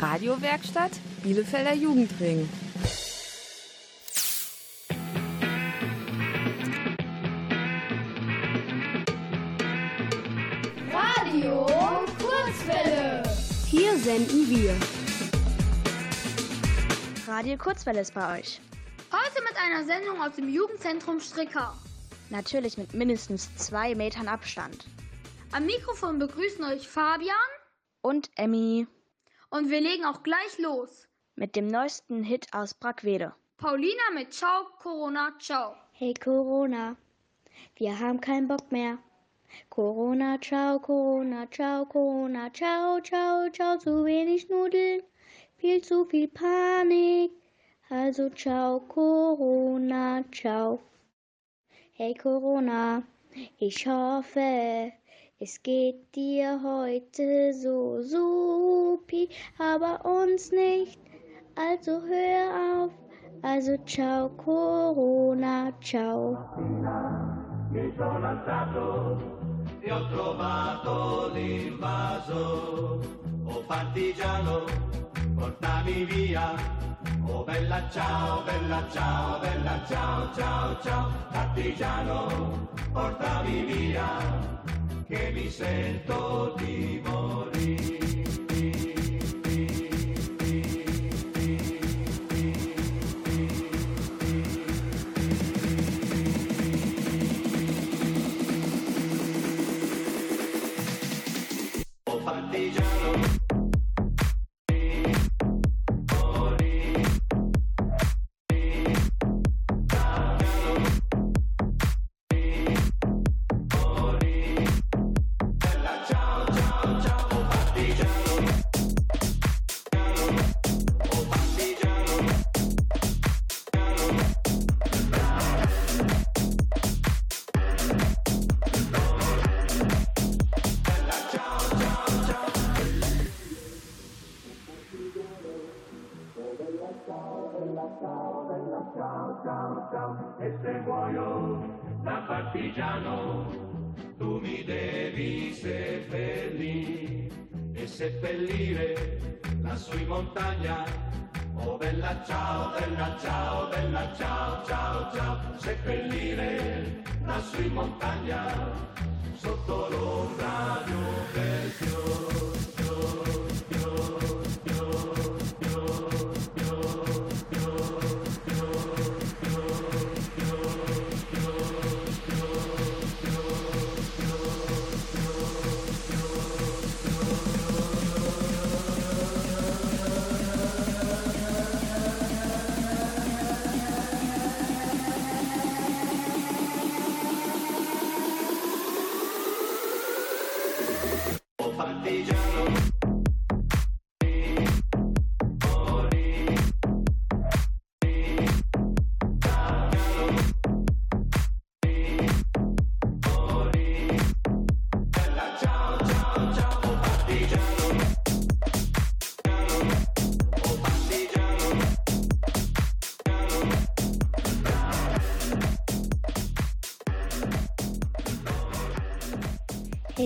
Radiowerkstatt Bielefelder Jugendring. Radio Kurzwelle. Hier senden wir. Radio Kurzwelle ist bei euch. Heute mit einer Sendung aus dem Jugendzentrum Stricker. Natürlich mit mindestens zwei Metern Abstand. Am Mikrofon begrüßen euch Fabian Und Emmy und wir legen auch gleich los. mit dem neuesten Hit aus Brackwede. Paulina mit Ciao, Corona, Ciao. Hey Corona, wir haben keinen Bock mehr. Corona, ciao, Corona, ciao, Corona, ciao, ciao, ciao, zu wenig Nudeln, viel zu viel Panik. Also ciao, Corona, ciao. Hey Corona, ich hoffe, es geht dir heute so supi, aber uns nicht. Also hör auf, also ciao, Corona, ciao. mi sono alzato e ho trovato l'invaso. Oh partigiano, portami via. Oh bella ciao, bella ciao, bella ciao, ciao, ciao. Partigiano, portami via, che mi sento di morire. Partigiano,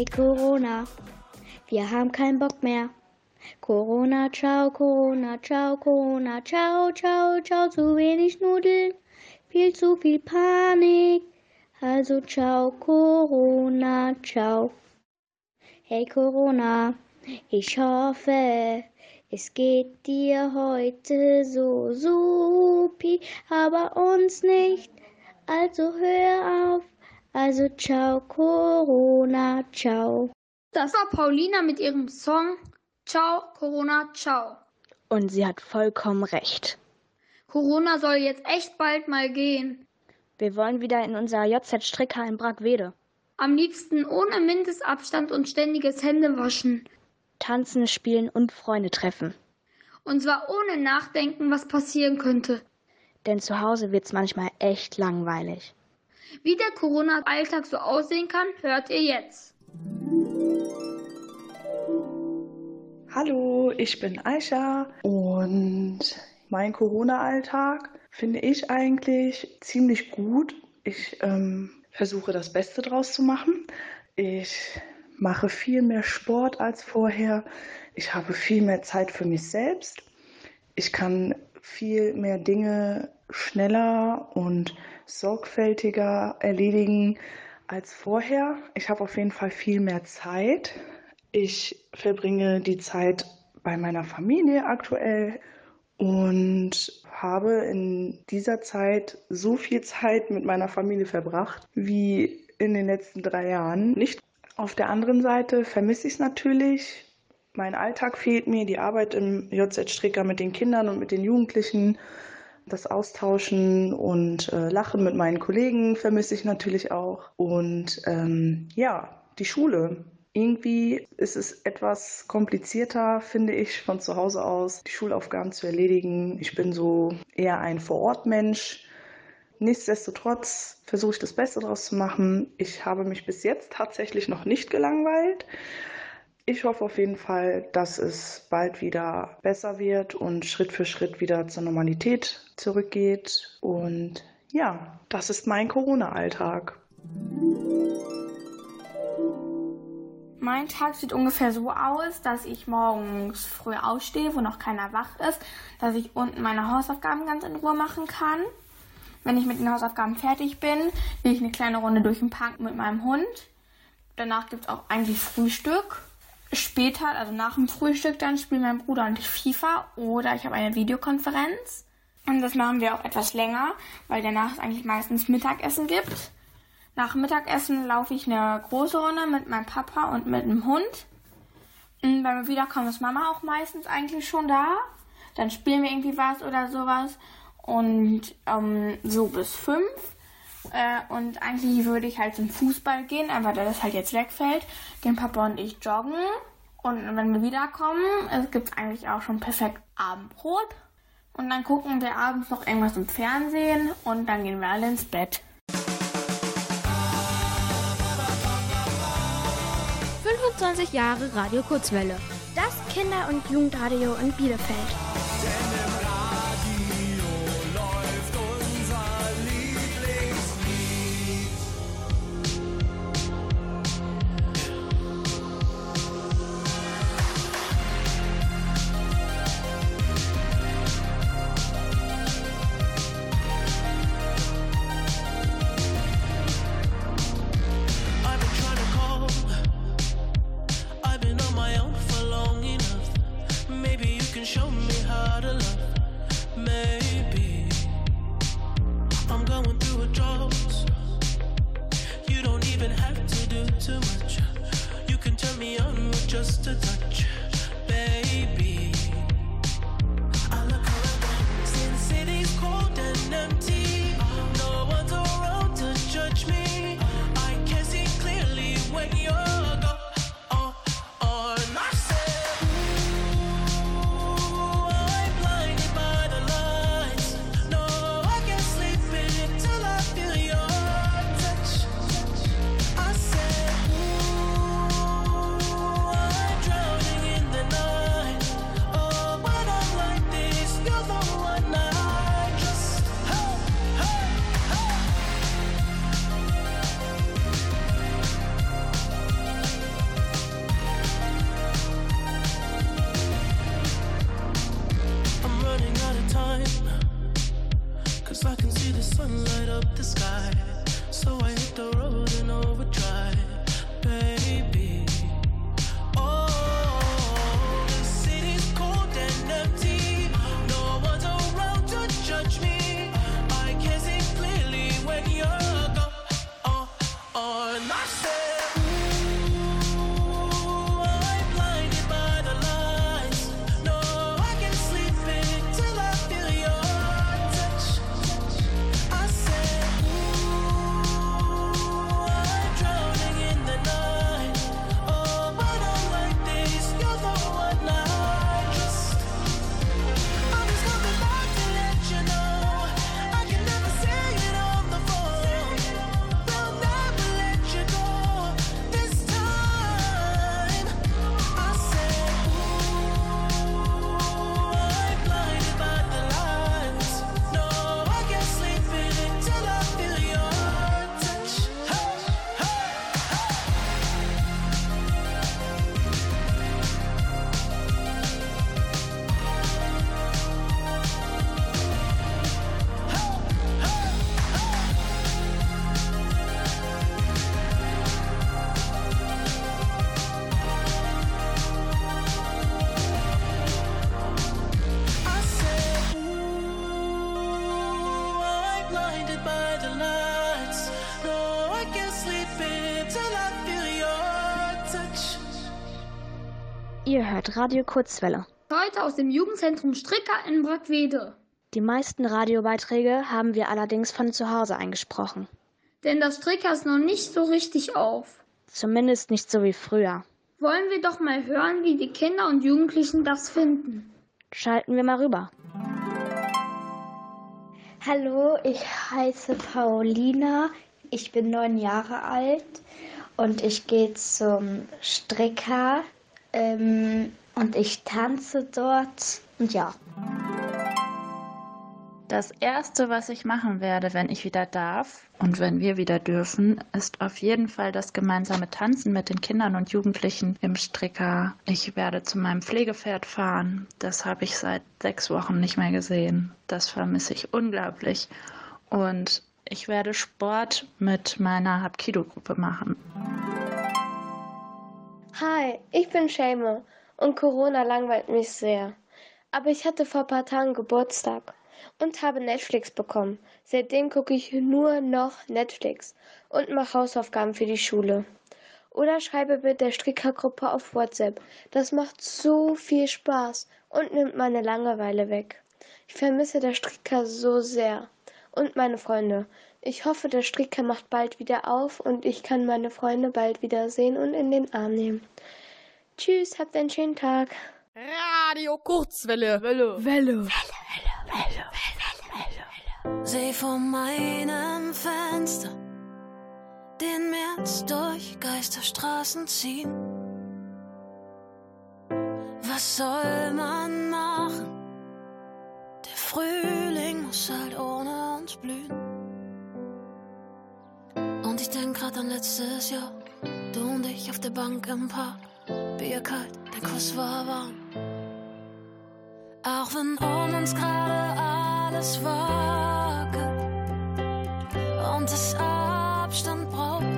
Hey Corona, wir haben keinen Bock mehr. Corona, ciao, Corona, ciao, Corona, ciao, ciao, ciao, zu wenig Nudeln, viel zu viel Panik. Also ciao, Corona, ciao. Hey Corona, ich hoffe, es geht dir heute so supi, aber uns nicht. Also hör auf, also ciao, Corona, ciao. Das war Paulina mit ihrem Song Ciao, Corona, Ciao. Und sie hat vollkommen recht. Corona soll jetzt echt bald mal gehen. Wir wollen wieder in unser JZ-Stricker in Brackwede. Am liebsten ohne Mindestabstand und ständiges Händewaschen. Tanzen, spielen und Freunde treffen. Und zwar ohne nachdenken, was passieren könnte. Denn zu Hause wird's manchmal echt langweilig. Wie der Corona-Alltag so aussehen kann, hört ihr jetzt. Hallo, ich bin Aisha und mein Corona-Alltag finde ich eigentlich ziemlich gut. Ich ähm, versuche das Beste draus zu machen. Ich mache viel mehr Sport als vorher. Ich habe viel mehr Zeit für mich selbst. Ich kann viel mehr Dinge schneller und sorgfältiger erledigen als vorher. Ich habe auf jeden Fall viel mehr Zeit. Ich verbringe die Zeit bei meiner Familie aktuell und habe in dieser Zeit so viel Zeit mit meiner Familie verbracht wie in den letzten drei Jahren nicht. Auf der anderen Seite vermisse ich es natürlich. Mein Alltag fehlt mir, die Arbeit im JZ Stricker mit den Kindern und mit den Jugendlichen, das Austauschen und äh, Lachen mit meinen Kollegen vermisse ich natürlich auch. Und ähm, ja, die Schule. Irgendwie ist es etwas komplizierter, finde ich, von zu Hause aus die Schulaufgaben zu erledigen. Ich bin so eher ein Vorortmensch. Nichtsdestotrotz versuche ich das Beste daraus zu machen. Ich habe mich bis jetzt tatsächlich noch nicht gelangweilt. Ich hoffe auf jeden Fall, dass es bald wieder besser wird und Schritt für Schritt wieder zur Normalität zurückgeht. Und ja, das ist mein Corona-Alltag. Mein Tag sieht ungefähr so aus, dass ich morgens früh ausstehe, wo noch keiner wach ist, dass ich unten meine Hausaufgaben ganz in Ruhe machen kann. Wenn ich mit den Hausaufgaben fertig bin, gehe ich eine kleine Runde durch den Park mit meinem Hund. Danach gibt es auch eigentlich Frühstück. Später, also nach dem Frühstück, dann spielen mein Bruder und ich FIFA oder ich habe eine Videokonferenz. Und das machen wir auch etwas länger, weil danach es eigentlich meistens Mittagessen gibt. Nach Mittagessen laufe ich eine große Runde mit meinem Papa und mit dem Hund. Und wenn wiederkommen, ist Mama auch meistens eigentlich schon da. Dann spielen wir irgendwie was oder sowas. Und ähm, so bis fünf. Äh, und eigentlich würde ich halt zum Fußball gehen, aber da das halt jetzt wegfällt, gehen Papa und ich joggen. Und wenn wir wiederkommen, gibt es eigentlich auch schon perfekt Abendbrot. Und dann gucken wir abends noch irgendwas im Fernsehen und dann gehen wir alle ins Bett. 25 Jahre Radio Kurzwelle. Das Kinder- und Jugendradio in Bielefeld. Hört Radio Kurzwelle. Heute aus dem Jugendzentrum Stricker in Brackwede. Die meisten Radiobeiträge haben wir allerdings von zu Hause eingesprochen. Denn das Stricker ist noch nicht so richtig auf. Zumindest nicht so wie früher. Wollen wir doch mal hören, wie die Kinder und Jugendlichen das finden. Schalten wir mal rüber. Hallo, ich heiße Paulina. Ich bin neun Jahre alt und ich gehe zum Stricker ähm, und ich tanze dort und ja. Das Erste, was ich machen werde, wenn ich wieder darf und wenn wir wieder dürfen, ist auf jeden Fall das gemeinsame Tanzen mit den Kindern und Jugendlichen im Stricker. Ich werde zu meinem Pflegepferd fahren. Das habe ich seit sechs Wochen nicht mehr gesehen. Das vermisse ich unglaublich. Und ich werde Sport mit meiner Hapkido-Gruppe machen. Hi, ich bin Shame und Corona langweilt mich sehr. Aber ich hatte vor ein paar Tagen Geburtstag und habe Netflix bekommen. Seitdem gucke ich nur noch Netflix und mache Hausaufgaben für die Schule. Oder schreibe mit der Strickergruppe auf WhatsApp. Das macht so viel Spaß und nimmt meine Langeweile weg. Ich vermisse der Stricker so sehr. Und meine Freunde. Ich hoffe, der Stricker macht bald wieder auf und ich kann meine Freunde bald wieder sehen und in den Arm nehmen. Tschüss, habt einen schönen Tag. Radio Kurzwelle. Welle. Welle. Seh vor meinem Fenster den März durch Geisterstraßen ziehen. Was soll man machen? Der Frühling muss halt ohne uns blühen. Grad an letztes Jahr. Du und ich auf der Bank im Park. Bier kalt, der Kuss war warm. Auch wenn um uns gerade alles wackelt und es Abstand braucht,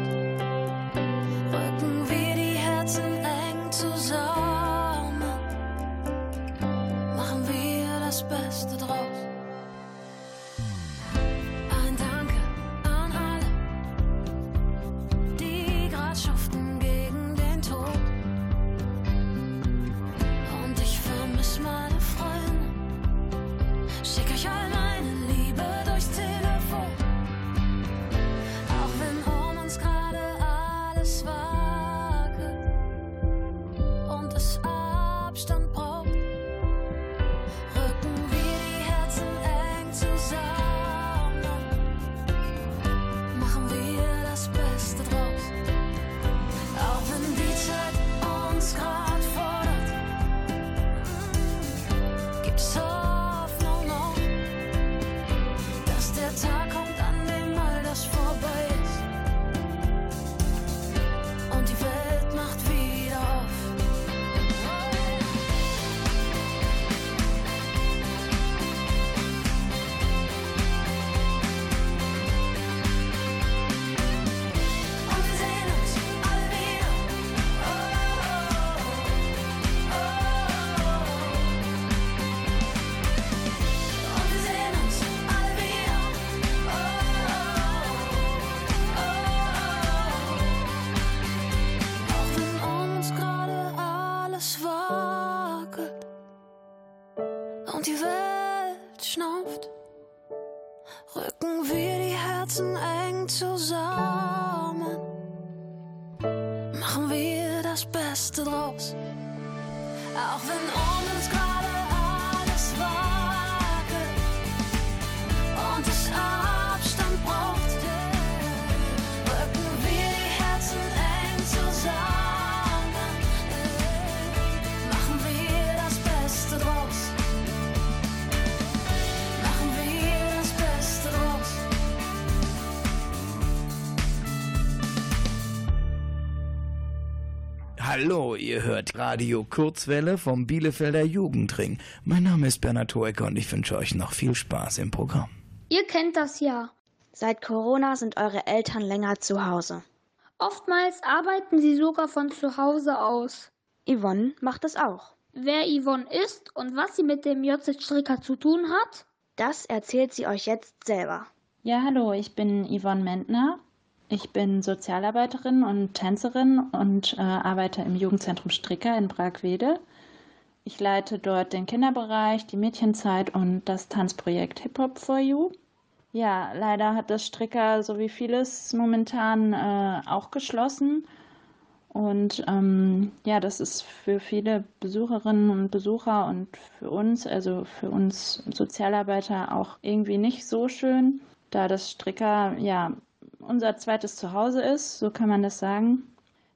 Hallo, ihr hört Radio Kurzwelle vom Bielefelder Jugendring. Mein Name ist Bernhard Hoecker und ich wünsche euch noch viel Spaß im Programm. Ihr kennt das ja. Seit Corona sind eure Eltern länger zu Hause. Oftmals arbeiten sie sogar von zu Hause aus. Yvonne macht es auch. Wer Yvonne ist und was sie mit dem JZ Stricker zu tun hat? Das erzählt sie euch jetzt selber. Ja, hallo, ich bin Yvonne Mentner Ich bin Sozialarbeiterin und Tänzerin und äh, arbeite im Jugendzentrum Stricker in Bragwede. Ich leite dort den Kinderbereich, die Mädchenzeit und das Tanzprojekt Hip Hop for You. Ja, leider hat das Stricker so wie vieles momentan äh, auch geschlossen. Und ähm, ja, das ist für viele Besucherinnen und Besucher und für uns, also für uns Sozialarbeiter, auch irgendwie nicht so schön, da das Stricker ja unser zweites Zuhause ist, so kann man das sagen.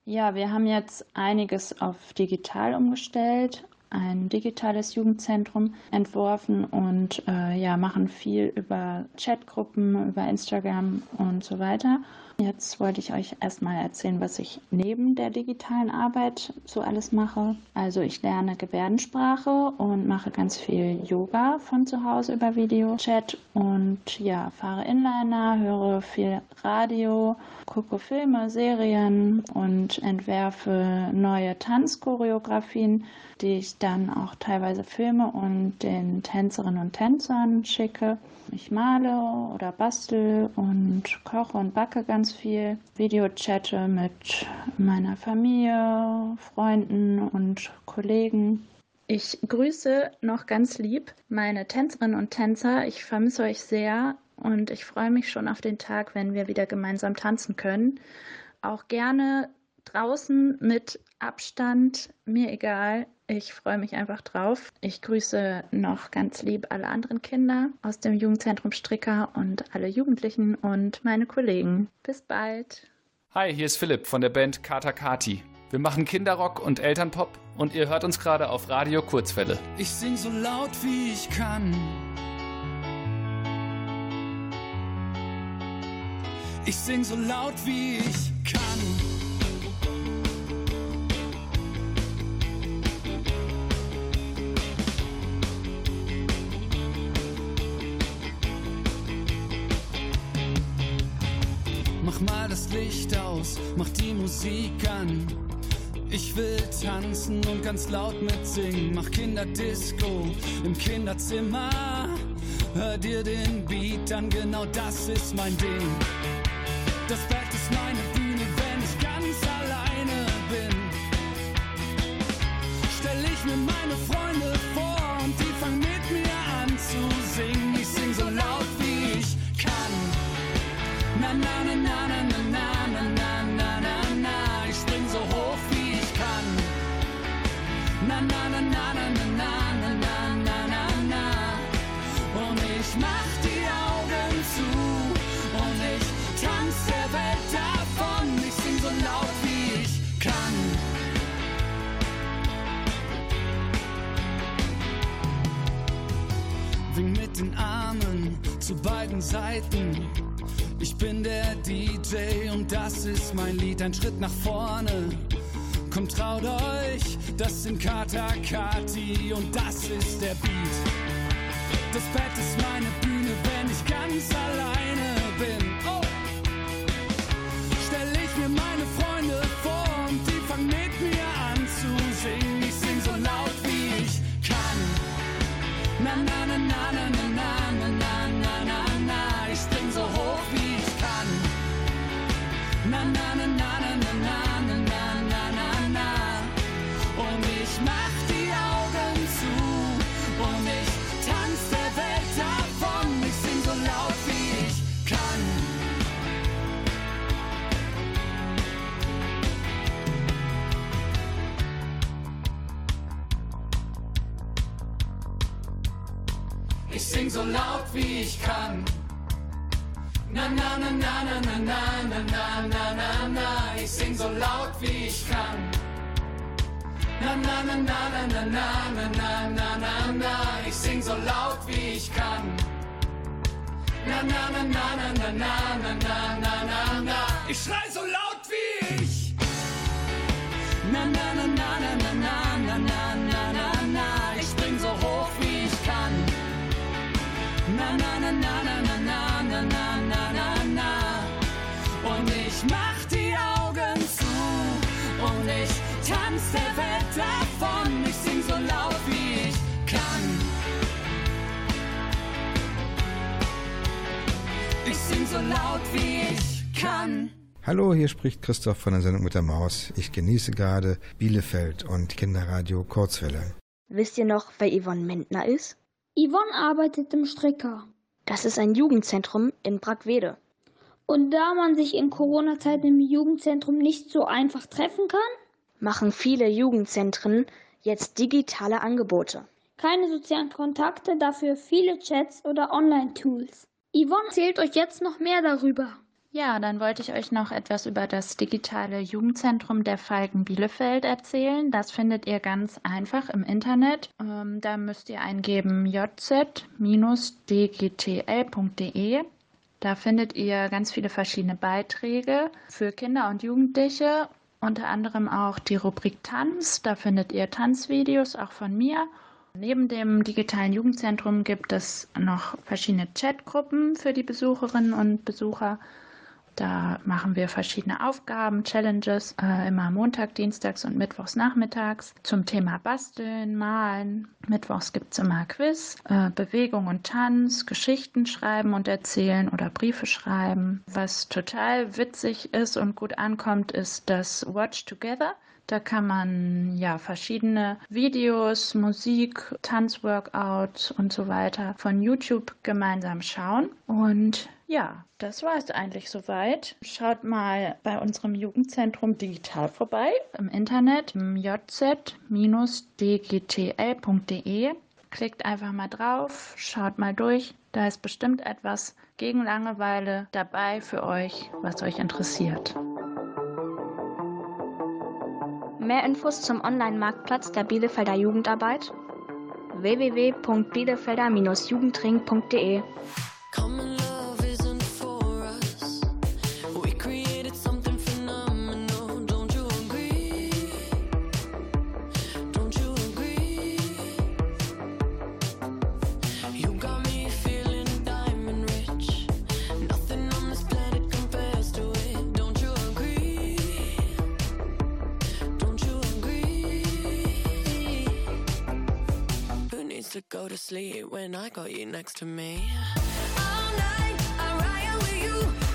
Ja, wir haben jetzt einiges auf digital umgestellt, ein digitales Jugendzentrum entworfen und äh, ja, machen viel über Chatgruppen, über Instagram und so weiter. Jetzt wollte ich euch erstmal erzählen, was ich neben der digitalen Arbeit so alles mache. Also ich lerne Gebärdensprache und mache ganz viel Yoga von zu Hause über Videochat und ja, fahre Inliner, höre viel Radio, gucke Filme, Serien und entwerfe neue Tanzchoreografien, die ich dann auch teilweise filme und den Tänzerinnen und Tänzern schicke. Ich male oder bastel und koche und backe ganz viel. Videochatte mit meiner Familie, Freunden und Kollegen. Ich grüße noch ganz lieb meine Tänzerinnen und Tänzer. Ich vermisse euch sehr und ich freue mich schon auf den Tag, wenn wir wieder gemeinsam tanzen können. Auch gerne draußen mit Abstand, mir egal. Ich freue mich einfach drauf. Ich grüße noch ganz lieb alle anderen Kinder aus dem Jugendzentrum Stricker und alle Jugendlichen und meine Kollegen. Bis bald. Hi, hier ist Philipp von der Band Kata Kati. Wir machen Kinderrock und Elternpop und ihr hört uns gerade auf Radio Kurzwelle. Ich sing so laut wie ich kann. Ich sing so laut wie ich kann. Licht aus, mach die Musik an. Ich will tanzen und ganz laut mitsingen. Mach Kinderdisco im Kinderzimmer. Hör dir den Beat an, genau das ist mein Ding. Das Bett ist meine Bühne, wenn ich ganz alleine bin. Stell ich mir meine Freunde vor Den Armen zu beiden Seiten. Ich bin der DJ und das ist mein Lied, ein Schritt nach vorne. Kommt, traut euch, das sind Kata Kati und das ist der Beat. Das Bett ist meine Bühne, wenn ich ganz alleine bin. Oh. Stell ich mir meine Freunde Na na na na na na na na na na na. Ich sing so laut wie ich kann. Na na na na na na na na na na na. Ich sing so laut wie ich kann. Na na na na na na na na na na na. Ich schrei kann. Hallo, hier spricht Christoph von der Sendung mit der Maus. Ich genieße gerade Bielefeld und Kinderradio Kurzwelle. Wisst ihr noch, wer Yvonne Mentner ist? Yvonne arbeitet im Stricker. Das ist ein Jugendzentrum in Brackwede. Und da man sich in Corona-Zeiten im Jugendzentrum nicht so einfach treffen kann, machen viele Jugendzentren jetzt digitale Angebote. Keine sozialen Kontakte, dafür viele Chats oder Online-Tools. Yvonne erzählt euch jetzt noch mehr darüber. Ja, dann wollte ich euch noch etwas über das digitale Jugendzentrum der Falken Bielefeld erzählen. Das findet ihr ganz einfach im Internet. Ähm, da müsst ihr eingeben jz-dgtl.de. Da findet ihr ganz viele verschiedene Beiträge für Kinder und Jugendliche, unter anderem auch die Rubrik Tanz. Da findet ihr Tanzvideos auch von mir. Neben dem digitalen Jugendzentrum gibt es noch verschiedene Chatgruppen für die Besucherinnen und Besucher. Da machen wir verschiedene Aufgaben, Challenges, äh, immer Montag, Dienstags und Mittwochs nachmittags zum Thema Basteln, Malen. Mittwochs gibt es immer Quiz, äh, Bewegung und Tanz, Geschichten schreiben und erzählen oder Briefe schreiben. Was total witzig ist und gut ankommt, ist das Watch Together. Da kann man ja verschiedene Videos, Musik, Tanzworkouts und so weiter von YouTube gemeinsam schauen. Und ja, das war es eigentlich soweit. Schaut mal bei unserem Jugendzentrum digital vorbei im Internet jz-dgtl.de. Klickt einfach mal drauf, schaut mal durch. Da ist bestimmt etwas gegen Langeweile dabei für euch, was euch interessiert. Mehr Infos zum Online-Marktplatz der Bielefelder Jugendarbeit www.bielefelder-jugendring.de sleep when I got you next to me. All night, I with you.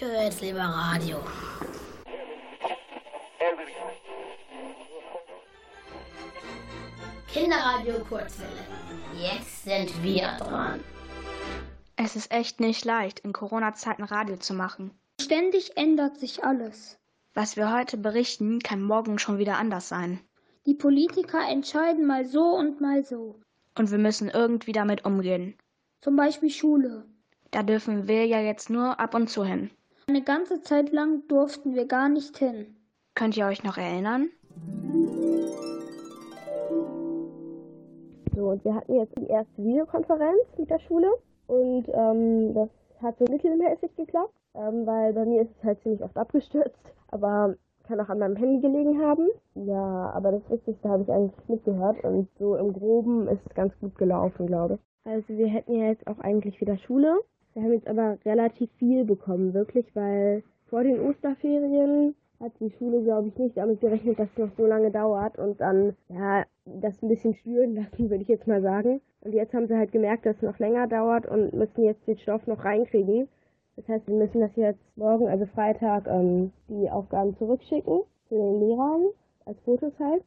Ich höre jetzt lieber Radio. Kinderradio Kurzwelle. Jetzt sind wir dran. Es ist echt nicht leicht, in Corona-Zeiten Radio zu machen. Ständig ändert sich alles. Was wir heute berichten, kann morgen schon wieder anders sein. Die Politiker entscheiden mal so und mal so. Und wir müssen irgendwie damit umgehen. Zum Beispiel Schule. Da dürfen wir ja jetzt nur ab und zu hin. Eine ganze Zeit lang durften wir gar nicht hin. Könnt ihr euch noch erinnern? So, und wir hatten jetzt die erste Videokonferenz mit der Schule und ähm, das hat so mittelmäßig geklappt, ähm, weil bei mir ist es halt ziemlich oft abgestürzt, aber kann auch an meinem Handy gelegen haben. Ja, aber das Wichtigste habe ich eigentlich mitgehört und so im Groben ist es ganz gut gelaufen, glaube ich. Also wir hätten ja jetzt auch eigentlich wieder Schule. Wir haben jetzt aber relativ viel bekommen, wirklich, weil vor den Osterferien hat die Schule, glaube ich, nicht damit gerechnet, dass es noch so lange dauert und dann, ja, das ein bisschen spüren lassen, würde ich jetzt mal sagen. Und jetzt haben sie halt gemerkt, dass es noch länger dauert und müssen jetzt den Stoff noch reinkriegen. Das heißt, wir müssen das jetzt morgen, also Freitag, ähm, die Aufgaben zurückschicken zu den Lehrern, als Fotos halt.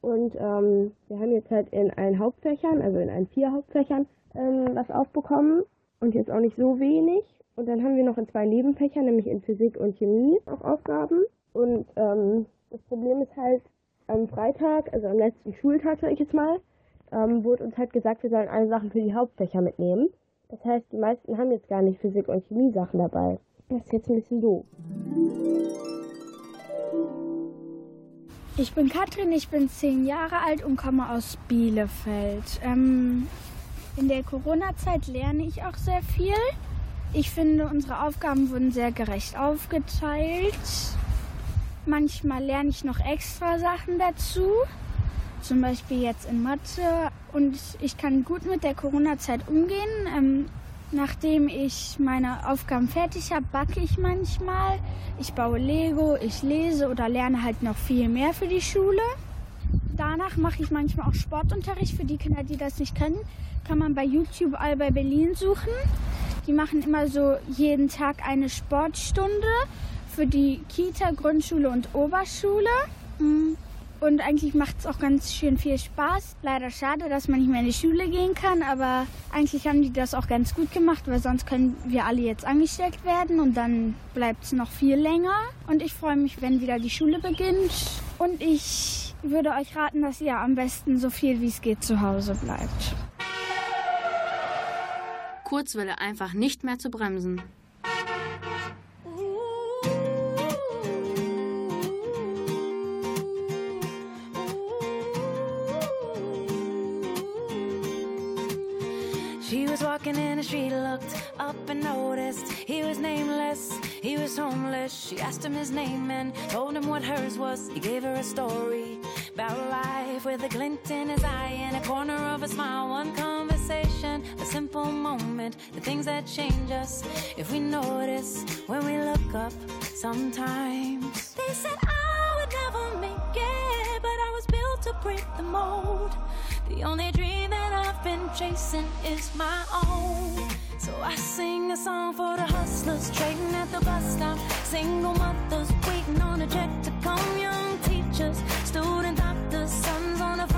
Und ähm, wir haben jetzt halt in allen Hauptfächern, also in allen vier Hauptfächern, ähm, was aufbekommen und jetzt auch nicht so wenig. Und dann haben wir noch in zwei Nebenfächern, nämlich in Physik und Chemie, auch Aufgaben. Und ähm, das Problem ist halt, am Freitag, also am letzten Schultag, sag ich jetzt mal, ähm, wurde uns halt gesagt, wir sollen alle Sachen für die Hauptfächer mitnehmen. Das heißt, die meisten haben jetzt gar nicht Physik- und Chemie-Sachen dabei. Das ist jetzt ein bisschen doof. Ich bin Katrin, ich bin zehn Jahre alt und komme aus Bielefeld. Ähm, in der Corona-Zeit lerne ich auch sehr viel. Ich finde, unsere Aufgaben wurden sehr gerecht aufgeteilt. Manchmal lerne ich noch extra Sachen dazu, zum Beispiel jetzt in Mathe. Und ich kann gut mit der Corona-Zeit umgehen. Ähm, nachdem ich meine Aufgaben fertig habe, backe ich manchmal. Ich baue Lego, ich lese oder lerne halt noch viel mehr für die Schule. Danach mache ich manchmal auch Sportunterricht. Für die Kinder, die das nicht kennen, kann man bei YouTube Alba Berlin suchen. Die machen immer so jeden Tag eine Sportstunde für die Kita, Grundschule und Oberschule. Und eigentlich macht es auch ganz schön viel Spaß. Leider schade, dass man nicht mehr in die Schule gehen kann, aber eigentlich haben die das auch ganz gut gemacht, weil sonst können wir alle jetzt angesteckt werden und dann bleibt es noch viel länger. Und ich freue mich, wenn wieder die Schule beginnt. Und ich würde euch raten, dass ihr am besten so viel wie es geht zu Hause bleibt. Kurzwelle einfach nicht mehr zu bremsen. She was walking in the street, looked up and noticed he was nameless, he was homeless. She asked him his name and told him what hers was. He gave her a story about life with a glint in his eye and a corner of a smile. One conversation, a simple moment, the things that change us if we notice when we look up sometimes. They said I would never make it, but I was built to break the mold. The only dream that I've been chasing is my own. So I sing a song for the hustlers trading at the bus stop. Single mothers waiting on a check to come. Teachers, student doctors, sons on the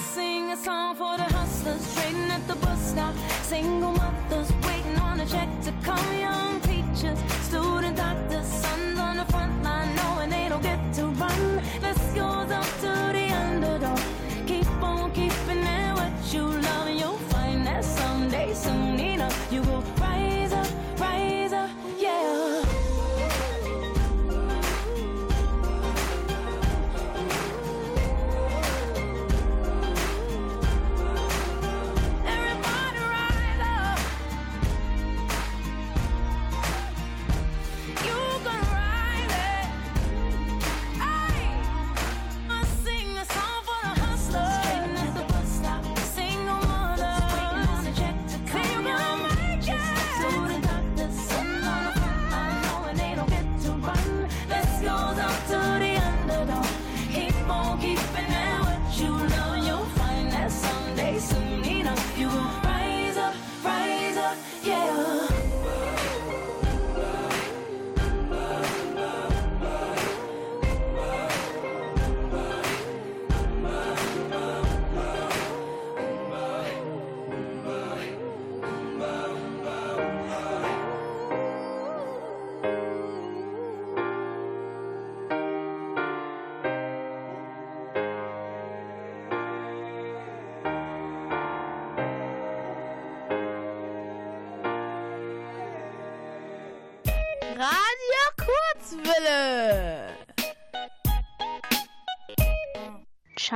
Sing a song for the hustlers trading at the bus stop. Single mothers waiting on a check to come.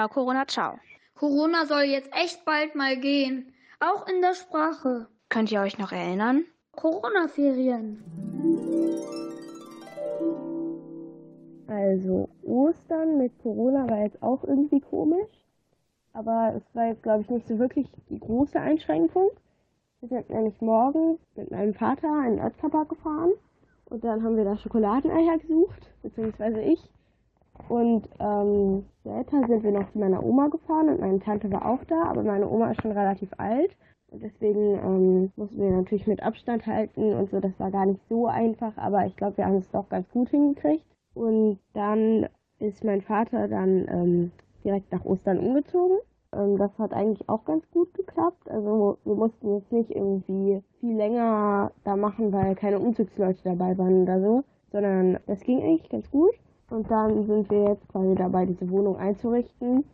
Ciao, Corona, ciao. Corona soll jetzt echt bald mal gehen. Auch in der Sprache. Könnt ihr euch noch erinnern? Corona-Ferien. Also Ostern mit Corona war jetzt auch irgendwie komisch. Aber es war jetzt, glaube ich, nicht so wirklich die große Einschränkung. Wir sind nämlich morgens mit meinem Vater in den Ötztapark gefahren. Und dann haben wir da Schokoladeneier gesucht, beziehungsweise ich. Und ähm, später sind wir noch zu meiner Oma gefahren und meine Tante war auch da, aber meine Oma ist schon relativ alt. Und deswegen ähm, mussten wir natürlich mit Abstand halten und so. Das war gar nicht so einfach, aber ich glaube, wir haben es doch ganz gut hingekriegt. Und dann ist mein Vater dann ähm, direkt nach Ostern umgezogen. Ähm, das hat eigentlich auch ganz gut geklappt. Also wir mussten jetzt nicht irgendwie viel länger da machen, weil keine Umzugsleute dabei waren oder so, sondern das ging eigentlich ganz gut. Und dann sind wir jetzt quasi dabei, diese Wohnung einzurichten.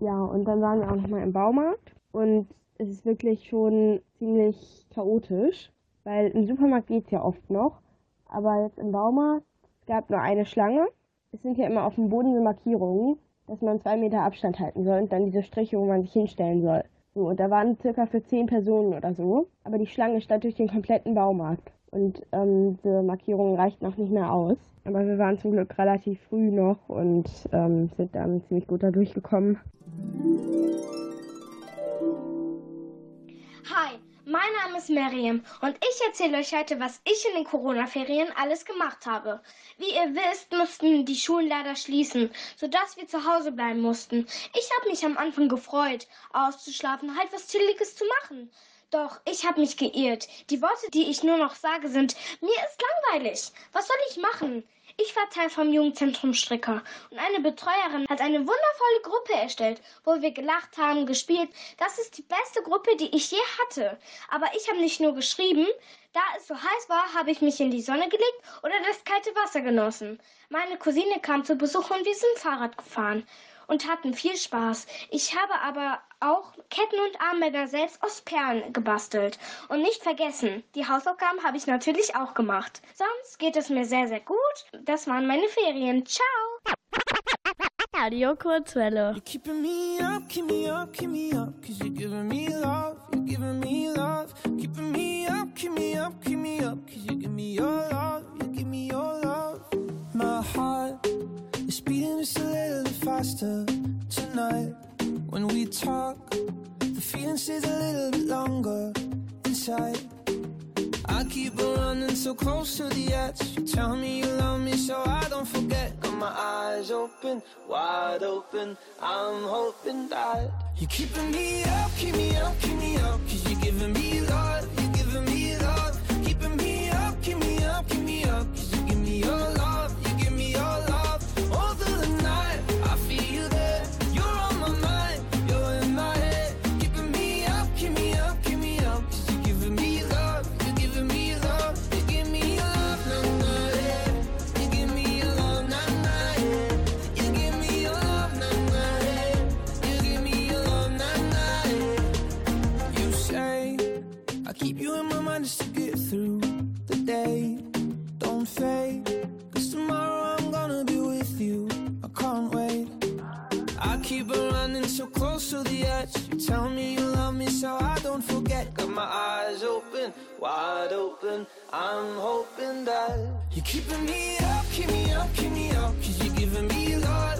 Ja, und dann waren wir auch nochmal im Baumarkt. Und es ist wirklich schon ziemlich chaotisch, weil im Supermarkt geht es ja oft noch. Aber jetzt im Baumarkt, es gab nur eine Schlange. Es sind ja immer auf dem Boden so Markierungen, dass man zwei Meter Abstand halten soll und dann diese Striche, wo man sich hinstellen soll. So, und da waren circa für zehn Personen oder so. Aber die Schlange stand durch den kompletten Baumarkt. Und ähm, diese Markierungen reichten auch nicht mehr aus. Aber wir waren zum Glück relativ früh noch und ähm, sind dann ziemlich gut da durchgekommen. Hi, mein Name ist Miriam und ich erzähle euch heute, was ich in den Corona-Ferien alles gemacht habe. Wie ihr wisst, mussten die Schulen leider schließen, sodass wir zu Hause bleiben mussten. Ich habe mich am Anfang gefreut, auszuschlafen, halt was Chilliges zu machen. Doch ich habe mich geirrt. Die Worte, die ich nur noch sage, sind, mir ist langweilig. Was soll ich machen? Ich war Teil vom Jugendzentrum Stricker und eine Betreuerin hat eine wundervolle Gruppe erstellt, wo wir gelacht haben, gespielt. Das ist die beste Gruppe, die ich je hatte. Aber ich habe nicht nur geschrieben, da es so heiß war, habe ich mich in die Sonne gelegt oder das kalte Wasser genossen. Meine Cousine kam zu Besuch und wir sind Fahrrad gefahren und hatten viel Spaß. Ich habe aber auch Ketten und Armbänder selbst aus Perlen gebastelt. Und nicht vergessen, die Hausaufgaben habe ich natürlich auch gemacht. Sonst geht es mir sehr, sehr gut. Das waren meine Ferien. Ciao! Radio Kurzwelle. You're keeping me up, keep me up, keep me up, cause you're giving me love, you're giving me love, keeping me up, keep me up, keep me up, cause you give me your love, you give me your love. My heart is beating just a little faster tonight. When we talk, the feeling stays a little bit longer inside. I keep on running so close to the edge. You tell me you love me so I don't forget. Got my eyes open, wide open. I'm hoping that you're keeping me up, keep me up, keep me up. Cause you're giving me love, just to get through the day. Don't fade, cause tomorrow I'm gonna be with you. I can't wait. I keep on running so close to the edge. You tell me you love me so I don't forget. Got my eyes open, wide open. I'm hoping that you're keeping me up, keep me up, keep me up. Cause you're giving me love,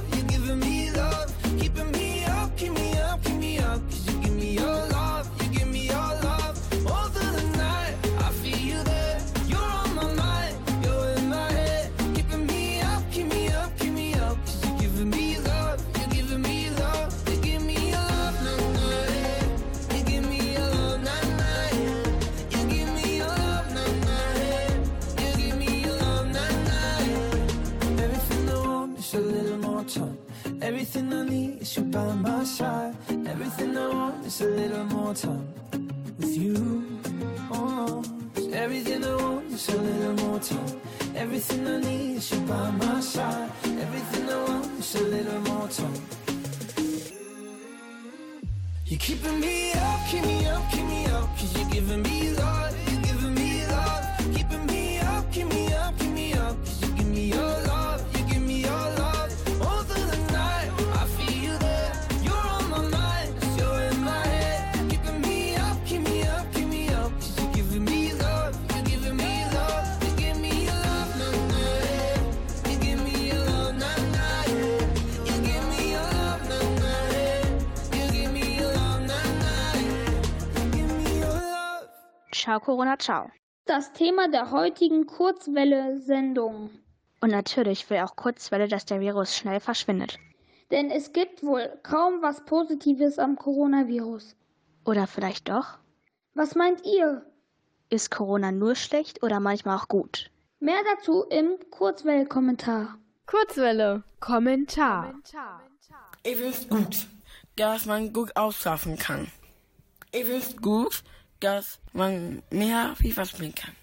Everything I need is you by my side. Everything I want is a little more time with you. Oh, everything I want is a little more time. Everything I need is you by my side. Everything I want is a little more time. You're keeping me up, keep me up, keep me up. Cause you're giving me love, Ciao, Corona, ciao. Das Thema der heutigen Kurzwelle-Sendung. Und natürlich will auch Kurzwelle, dass der Virus schnell verschwindet. Denn es gibt wohl kaum was Positives am Coronavirus. Oder vielleicht doch? Was meint ihr? Ist Corona nur schlecht oder manchmal auch gut? Mehr dazu im Kurzwelle-Kommentar. Kurzwelle. Kommentar. Ich finde es gut, dass man gut ausschlafen kann. Ich finde es gut, dass man mehr FIFA spielen kann.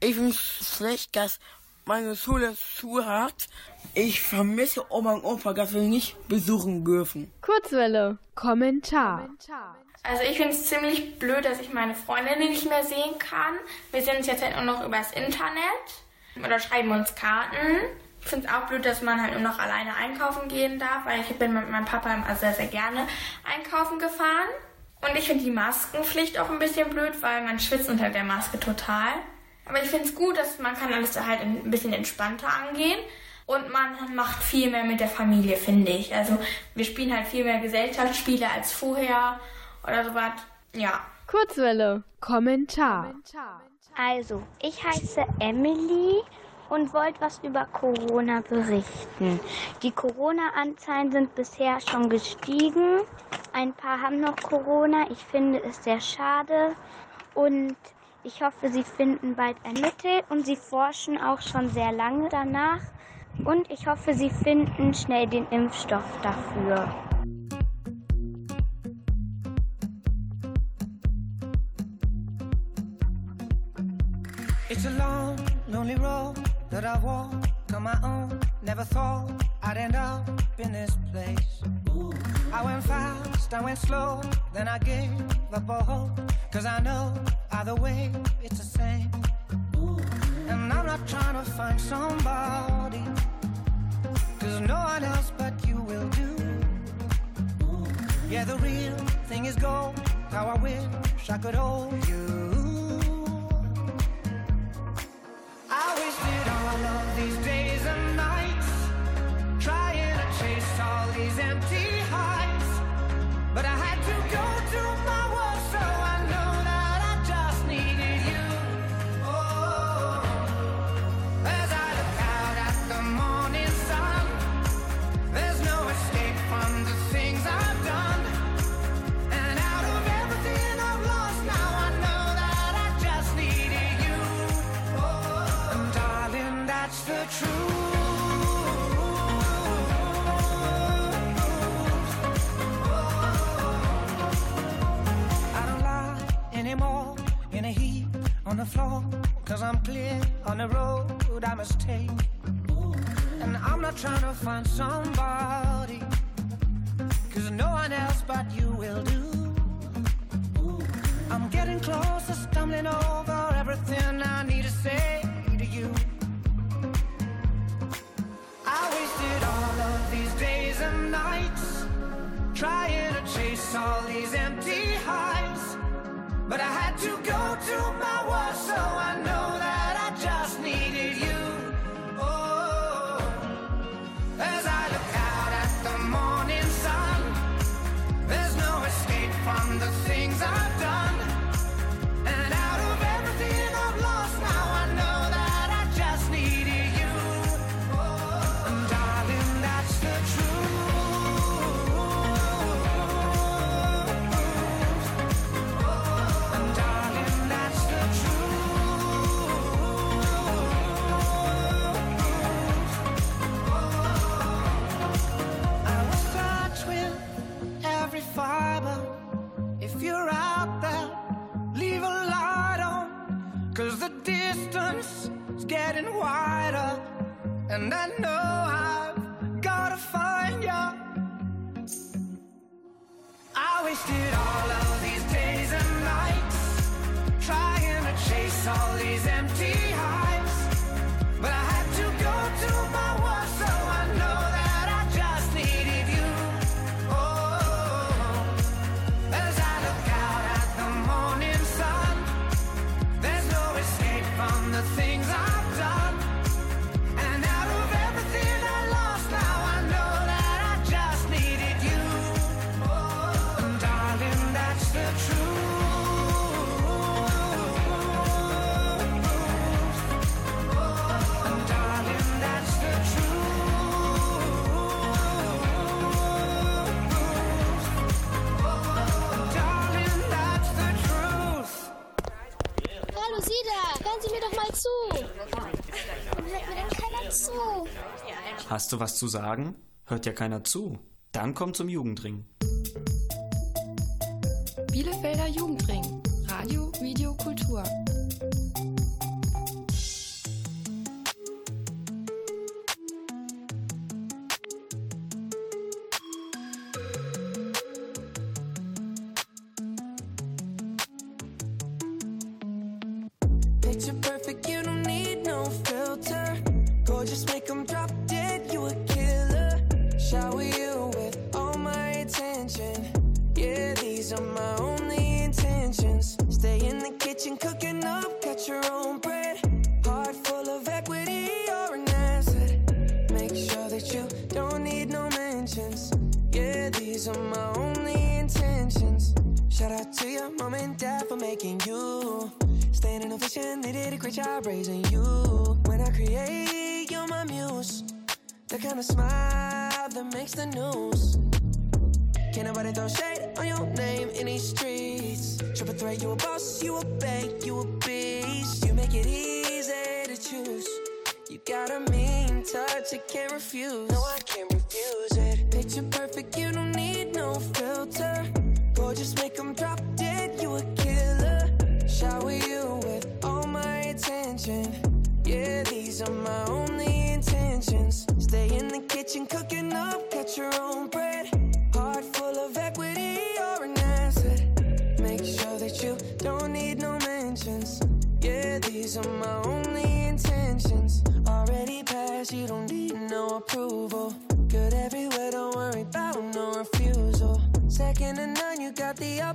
Ich finde es schlecht, dass meine Schule zu hat. Ich vermisse Oma und Opa, dass wir nicht besuchen dürfen. Kurzwelle. Kommentar. Also ich finde es ziemlich blöd, dass ich meine Freundinnen nicht mehr sehen kann. Wir sehen uns jetzt halt nur noch übers Internet oder schreiben uns Karten. Ich finde es auch blöd, dass man halt nur noch alleine einkaufen gehen darf, weil ich bin mit meinem Papa immer sehr, sehr gerne einkaufen gefahren. Und ich finde die Maskenpflicht auch ein bisschen blöd, weil man schwitzt unter der Maske total. Aber ich finde es gut, dass man kann alles halt ein bisschen entspannter angehen. Und man macht viel mehr mit der Familie, finde ich. Also wir spielen halt viel mehr Gesellschaftsspiele als vorher oder sowas. Ja. Kurzwelle. Kommentar. Also, ich heiße Emily und wollte was über Corona berichten. Die Corona-Anzahlen sind bisher schon gestiegen. Ein paar haben noch Corona. Ich finde es sehr schade und ich hoffe, sie finden bald ein Mittel und sie forschen auch schon sehr lange danach. Und ich hoffe, sie finden schnell den Impfstoff dafür. It's a long, lonely road that I walk on my own. Never thought I'd end up in this place. I went fast, I went slow, then I gave up all hope. Cause I know either way it's the same. And I'm not trying to find somebody. Cause no one else but you will do. Yeah, the real thing is gold. How I wish I could hold you. sit on the floor. Cause I'm clear on the road I must take. And I'm not trying to find somebody. Cause no one else but you will do. I'm getting closer, stumbling over everything I need to say to you. I wasted all of these days and nights trying to chase all these empty highs, But I had to go to my world, And I know zu. Hast du was zu sagen? Hört ja keiner zu. Dann komm zum Jugendring. Bielefelder Jugend.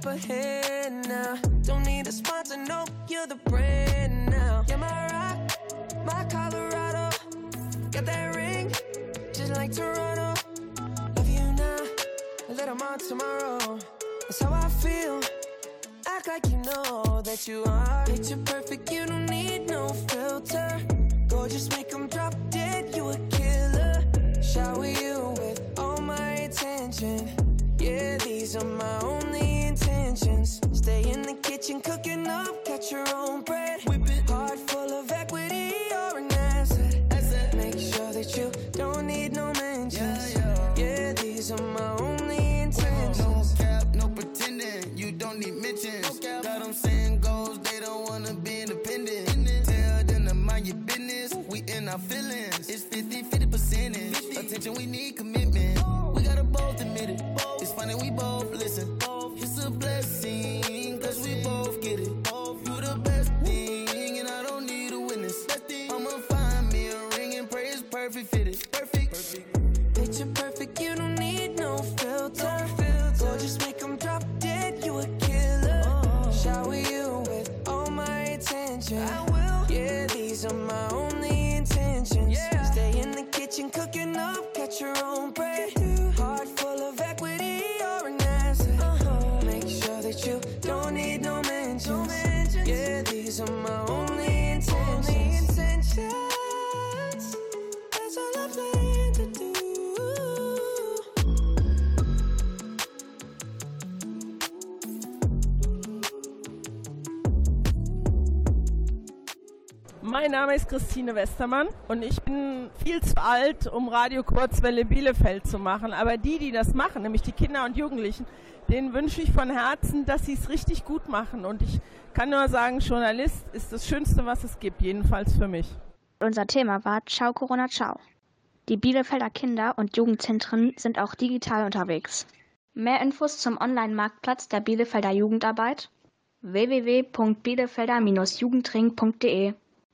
for head now. mein Name ist Christine Westermann und ich bin viel zu alt, um Radio Kurzwelle Bielefeld zu machen. Aber die, die das machen, nämlich die Kinder und Jugendlichen, denen wünsche ich von Herzen, dass sie es richtig gut machen. Und ich kann nur sagen, Journalist ist das Schönste, was es gibt, jedenfalls für mich. Unser Thema war Ciao Corona, ciao. Die Bielefelder Kinder- und Jugendzentren sind auch digital unterwegs. Mehr Infos zum Online-Marktplatz der Bielefelder Jugendarbeit www.bielefelder-jugendring.de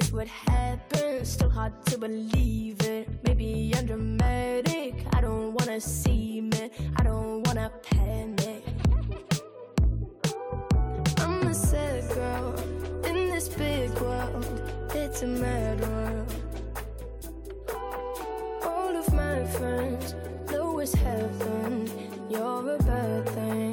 this would happen. Still hard to believe it. Maybe I'm dramatic. I don't wanna see it. I don't wanna panic. I'm a sad girl in this big world. It's a mad world. All of my friends know it's heaven. You're a bad thing.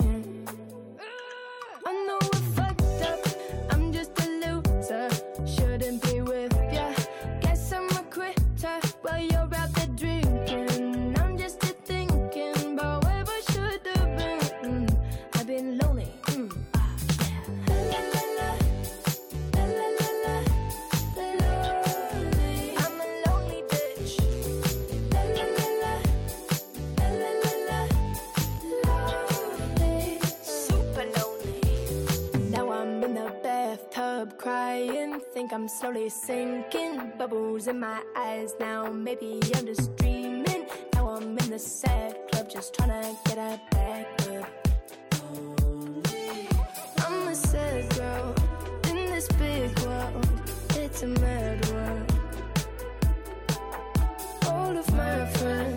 Sinking. Bubbles in my eyes now. Maybe I'm just dreaming. Now I'm in the sad club just trying to get a back up. I'm a sad girl in this big world. It's a mad world. All of my friends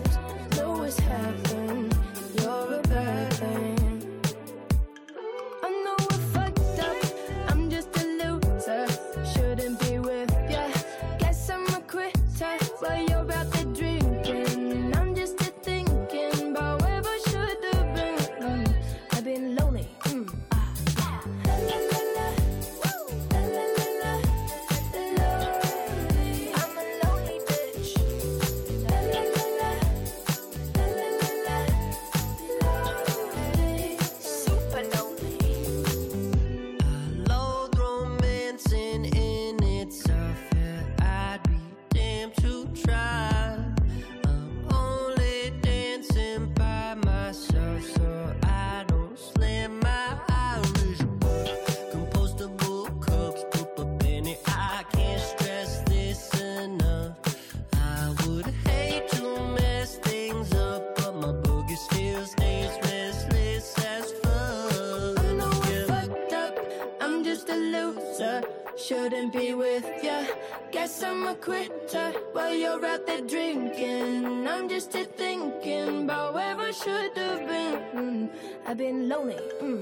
Hmm. Mm.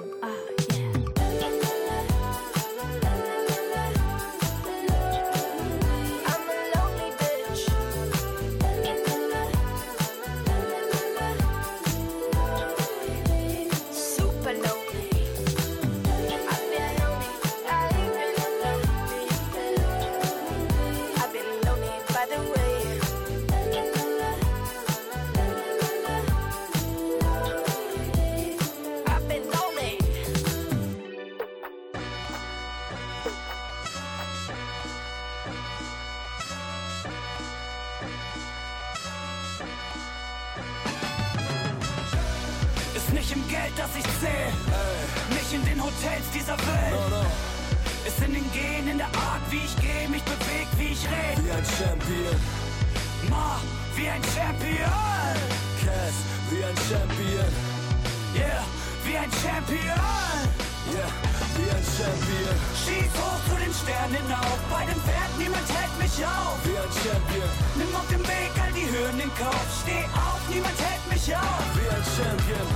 Den Sternen hinauf. Bei dem Pferd, niemand hält mich auf. wie ein Champion, Nimm auf dem Weg all die Hürden in Kauf. Steh auf, niemand hält mich auf. wie ein Champion,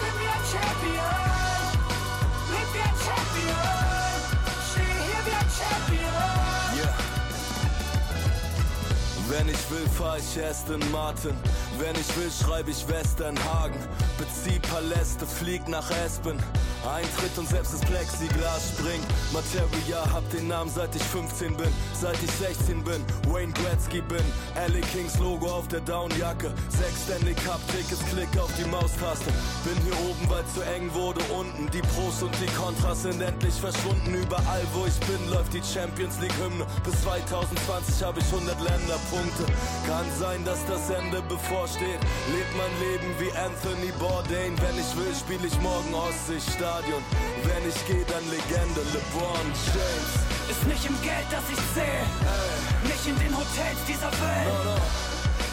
Bin wie ein Champion. Leb wie ein Champion. Steh hier wie ein Champion. yeah. Wenn ich will, fahr ich Aston Martin. Wenn ich will, schreibe ich Westernhagen. Bezieh Paläste, flieg nach Aspen. Eintritt und selbst das Plexiglas springt. Materia, hab den Namen seit ich 15 bin. Seit ich 16 bin, Wayne Gretzky bin. Alley Kings Logo auf der Downjacke. Sechs Stanley Cup Tickets, klick auf die Maustaste. Bin hier oben, weil zu eng wurde unten. Die Pros und die Kontras sind endlich verschwunden. Überall, wo ich bin, läuft die Champions League Hymne. Bis 2020 habe ich 100 Länderpunkte. Kann sein, dass das Ende bevorsteht. Lebt mein Leben wie Anthony Bourdain. Wenn ich will, spiele ich morgen Ostseestadion. Wenn ich gehe, dann Legende LeBron James. Ist nicht im Geld, das ich zähl. Nicht in den Hotels dieser Welt.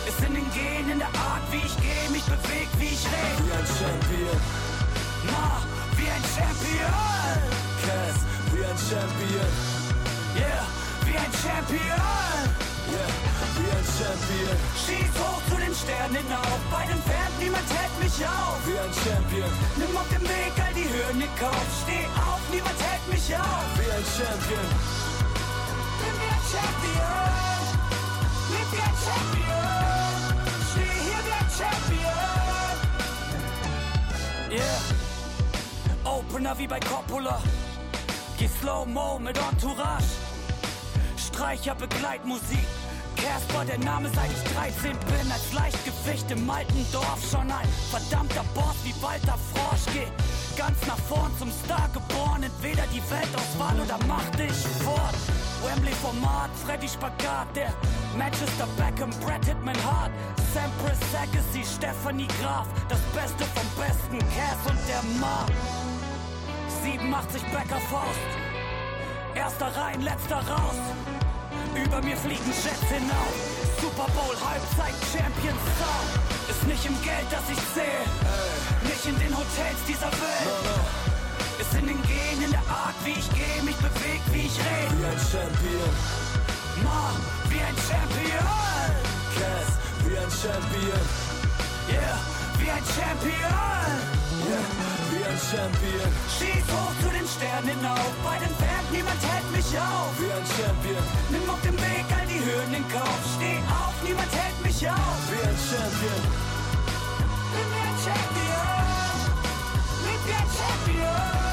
Ist in den Genen, in der Art, wie ich gehe, mich beweg, wie ich red. Wie ein Champion, Ma, wie ein Champion. Cass, wie ein Champion, Yeah, wie ein Champion. Yeah, wie ein Champion. Schieß hoch zu den Sternen auf. Bei den Pferd, niemand hält mich auf. Wie ein Champion. Nimm auf dem Weg all die Hürden in Kauf. Steh auf, niemand hält mich auf. Wie ein Champion. Bin wie ein Champion. Mit wie ein Champion. Steh hier wie ein Champion. Yeah. Opener wie bei Coppola. Geh Slow-Mo mit Entourage. Streicher, Begleitmusik. Casper, der Name seit ich 13 bin. Als Leichtgewicht im alten Dorf. Schon ein verdammter Boss wie Walter Frosch. Geh ganz nach vorn zum Star geboren. Entweder die Weltauswahl oder mach dich fort. Wembley Format, Freddy Spagat, der Manchester Beckham, Brad Hitman Hart, Sampras Agassi, Stephanie Graf, das Beste vom Besten, Cass und der Mar. 87 Becker Faust, erster rein, letzter raus. Über mir fliegen Jets hinauf. Super Bowl, Halbzeit, Champions Sound. Ist nicht im Geld, das ich sehe. Nicht in den Hotels dieser Welt. Ist in den Genen, in der Art, wie ich gehe, mich beweg, wie ich rede. Wie ein Champion. Ma, wie ein Champion. Cass, wie ein Champion. Yeah, wie ein Champion. Yeah, ein Champion. Schieß hoch zu den Sternen hinauf. Bei den Fans, niemand hält mich auf. Wie ein Champion. Nimm auf dem Weg all die Hürden in Kauf. Steh auf, niemand hält mich auf. Wie ein Champion. Bin ein Champion. Bin ein Champion.